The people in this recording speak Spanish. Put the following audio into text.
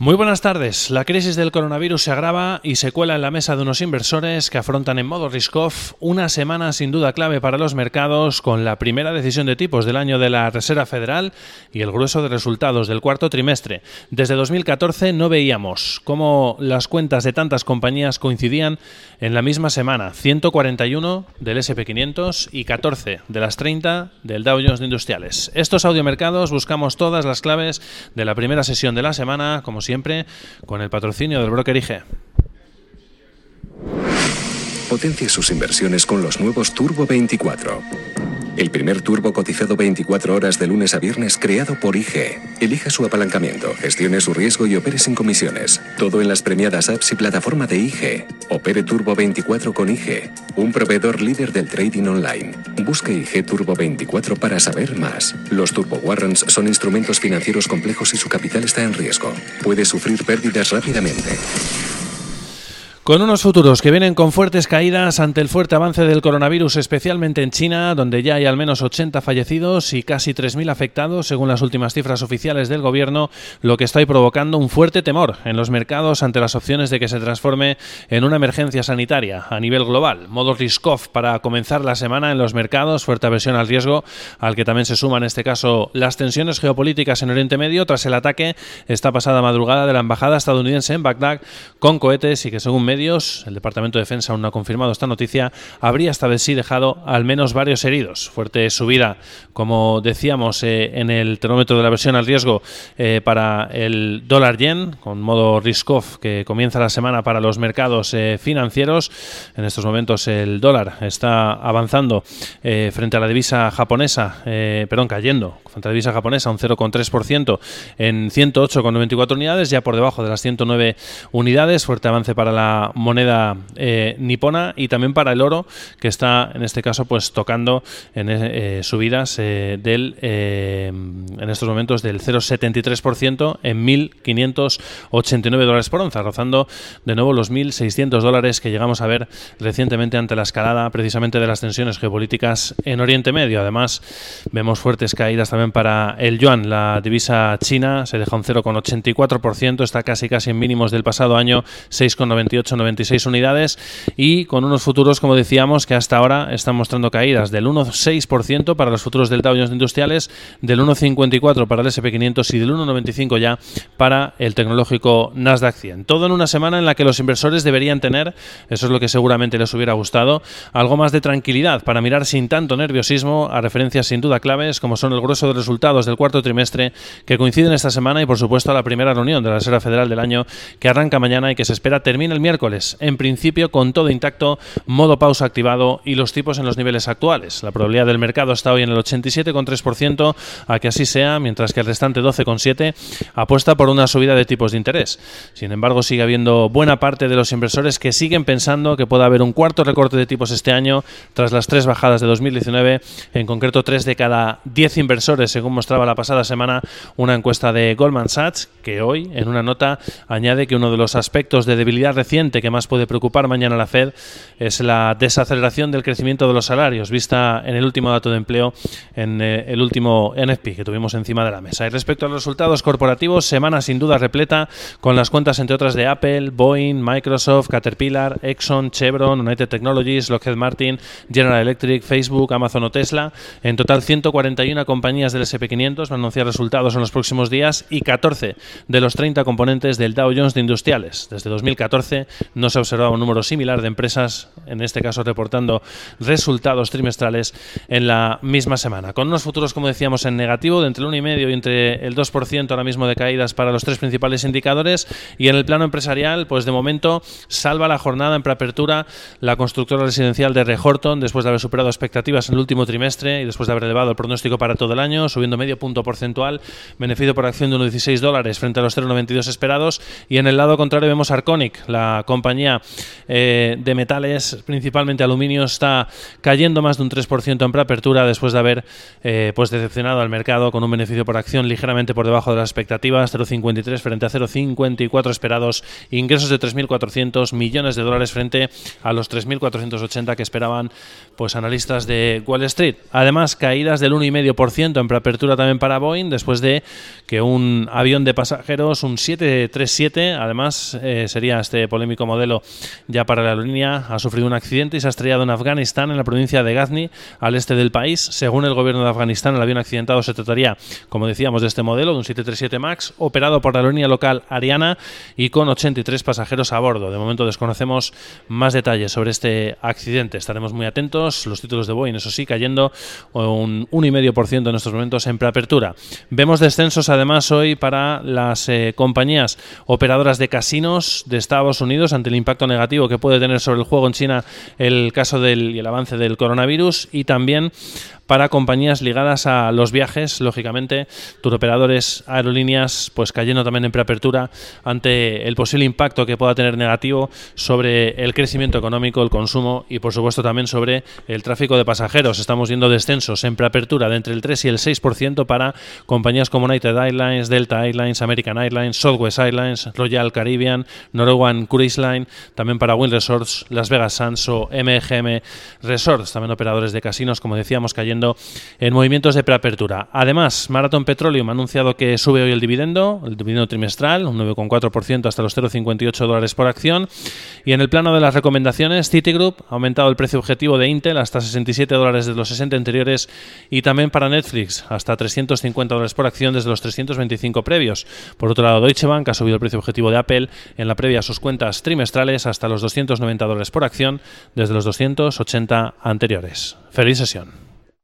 Muy buenas tardes. La crisis del coronavirus se agrava y se cuela en la mesa de unos inversores que afrontan en modo risk-off una semana sin duda clave para los mercados con la primera decisión de tipos del año de la Reserva Federal y el grueso de resultados del cuarto trimestre. Desde 2014 no veíamos cómo las cuentas de tantas compañías coincidían en la misma semana. 141 del SP500 y 14 de las 30 del Dow Jones de Industriales. Estos audiomercados buscamos todas las claves de la primera sesión de la semana, como siempre, con el patrocinio del broker IG. Potencia sus inversiones con los nuevos Turbo 24. El primer turbo cotizado 24 horas de lunes a viernes creado por IG. Elija su apalancamiento, gestione su riesgo y opere sin comisiones. Todo en las premiadas apps y plataforma de IG. Opere Turbo 24 con IG, un proveedor líder del trading online. Busque IG Turbo 24 para saber más. Los Turbo Warrants son instrumentos financieros complejos y su capital está en riesgo. Puede sufrir pérdidas rápidamente. Con unos futuros que vienen con fuertes caídas ante el fuerte avance del coronavirus, especialmente en China, donde ya hay al menos 80 fallecidos y casi 3.000 afectados, según las últimas cifras oficiales del gobierno, lo que está provocando un fuerte temor en los mercados ante las opciones de que se transforme en una emergencia sanitaria a nivel global. Modo risk-off para comenzar la semana en los mercados, fuerte aversión al riesgo, al que también se suman en este caso las tensiones geopolíticas en Oriente Medio tras el ataque esta pasada madrugada de la embajada estadounidense en Bagdad con cohetes y que según medios el Departamento de Defensa aún no ha confirmado esta noticia, habría esta vez sí dejado al menos varios heridos. Fuerte subida, como decíamos, eh, en el termómetro de la versión al riesgo eh, para el dólar yen, con modo risk-off que comienza la semana para los mercados eh, financieros. En estos momentos el dólar está avanzando frente a la divisa japonesa, perdón, cayendo frente a la divisa japonesa un 0,3% en 108,94 unidades, ya por debajo de las 109 unidades. Fuerte avance para la moneda eh, nipona y también para el oro, que está en este caso pues tocando en eh, subidas eh, del en estos momentos del 0,73% en 1.589 dólares por onza, rozando de nuevo los 1.600 dólares que llegamos a ver recientemente ante la escalada precisamente de las tensiones geopolíticas en Oriente Medio. Además, vemos fuertes caídas también para el yuan, la divisa china se deja un 0,84%, está casi casi en mínimos del pasado año, 6,98 96 unidades y con unos futuros, como decíamos, que hasta ahora están mostrando caídas del 1,6% para los futuros del Dow Jones Industriales, del 1,54 para el SP500 y del 1,95 ya para el tecnológico Nasdaq 100. Todo en una semana en la que los inversores deberían tener, eso es lo que seguramente les hubiera gustado, algo más de tranquilidad para mirar sin tanto nerviosismo a referencias sin duda claves como son el grueso de resultados del cuarto trimestre que coinciden esta semana y por supuesto a la primera reunión de la Reserva Federal del año que arranca mañana y que se espera termine el miércoles en principio con todo intacto, modo pausa activado y los tipos en los niveles actuales. La probabilidad del mercado está hoy en el 87,3% a que así sea, mientras que el restante 12,7% apuesta por una subida de tipos de interés. Sin embargo, sigue habiendo buena parte de los inversores que siguen pensando que puede haber un cuarto recorte de tipos este año tras las tres bajadas de 2019, en concreto tres de cada diez inversores, según mostraba la pasada semana una encuesta de Goldman Sachs, que hoy, en una nota, añade que uno de los aspectos de debilidad reciente que más puede preocupar mañana la Fed es la desaceleración del crecimiento de los salarios, vista en el último dato de empleo, en eh, el último NFP que tuvimos encima de la mesa. Y respecto a los resultados corporativos, semana sin duda repleta con las cuentas, entre otras, de Apple, Boeing, Microsoft, Caterpillar, Exxon, Chevron, United Technologies, Lockheed Martin, General Electric, Facebook, Amazon o Tesla. En total, 141 compañías del SP500 van a anunciar resultados en los próximos días y 14 de los 30 componentes del Dow Jones de Industriales. Desde 2014 no se ha observado un número similar de empresas, en este caso reportando resultados trimestrales en la misma semana. Con unos futuros, como decíamos, en negativo, de entre el 1,5 y entre el 2% ahora mismo de caídas para los tres principales indicadores. Y en el plano empresarial, pues de momento salva la jornada en preapertura la constructora residencial de Rehorton, después de haber superado expectativas en el último trimestre y después de haber elevado el pronóstico para todo el año, subiendo medio punto porcentual, beneficio por acción de 1,16 dólares frente a los 0,92 esperados. Y en el lado contrario vemos Arconic, la compañía eh, de metales, principalmente aluminio, está cayendo más de un 3% en preapertura después de haber eh, pues decepcionado al mercado con un beneficio por acción ligeramente por debajo de las expectativas, 0,53 frente a 0,54 esperados, ingresos de 3.400 millones de dólares frente a los 3.480 que esperaban pues analistas de Wall Street. Además, caídas del 1,5% en preapertura también para Boeing después de que un avión de pasajeros, un 737, además eh, sería este polémico modelo ya para la aerolínea, ha sufrido un accidente y se ha estrellado en Afganistán, en la provincia de Ghazni, al este del país. Según el gobierno de Afganistán, el avión accidentado se trataría, como decíamos, de este modelo, de un 737 MAX, operado por la aerolínea local Ariana y con 83 pasajeros a bordo. De momento desconocemos más detalles sobre este accidente. Estaremos muy atentos. Los títulos de Boeing, eso sí, cayendo un 1,5% en estos momentos en preapertura. Vemos descensos además hoy para las eh, compañías operadoras de casinos de Estados Unidos ante el impacto negativo que puede tener sobre el juego en China el caso del y el avance del coronavirus y también para compañías ligadas a los viajes, lógicamente, turoperadores, aerolíneas, pues cayendo también en preapertura ante el posible impacto que pueda tener negativo sobre el crecimiento económico, el consumo y por supuesto también sobre el tráfico de pasajeros. Estamos viendo descensos en preapertura de entre el 3 y el 6% para compañías como United Airlines, Delta Airlines, American Airlines, Southwest Airlines, Royal Caribbean, Norwegian Cruise Line, también para Wind Resorts, Las Vegas Sands o MGM Resorts, también operadores de casinos, como decíamos, cayendo en movimientos de preapertura. Además, Marathon Petroleum ha anunciado que sube hoy el dividendo, el dividendo trimestral, un 9,4% hasta los 0,58 dólares por acción. Y en el plano de las recomendaciones, Citigroup ha aumentado el precio objetivo de Intel hasta 67 dólares de los 60 anteriores y también para Netflix hasta 350 dólares por acción desde los 325 previos. Por otro lado, Deutsche Bank ha subido el precio objetivo de Apple en la previa a sus cuentas trimestrales hasta los 290 dólares por acción desde los 280 anteriores. Feliz sesión.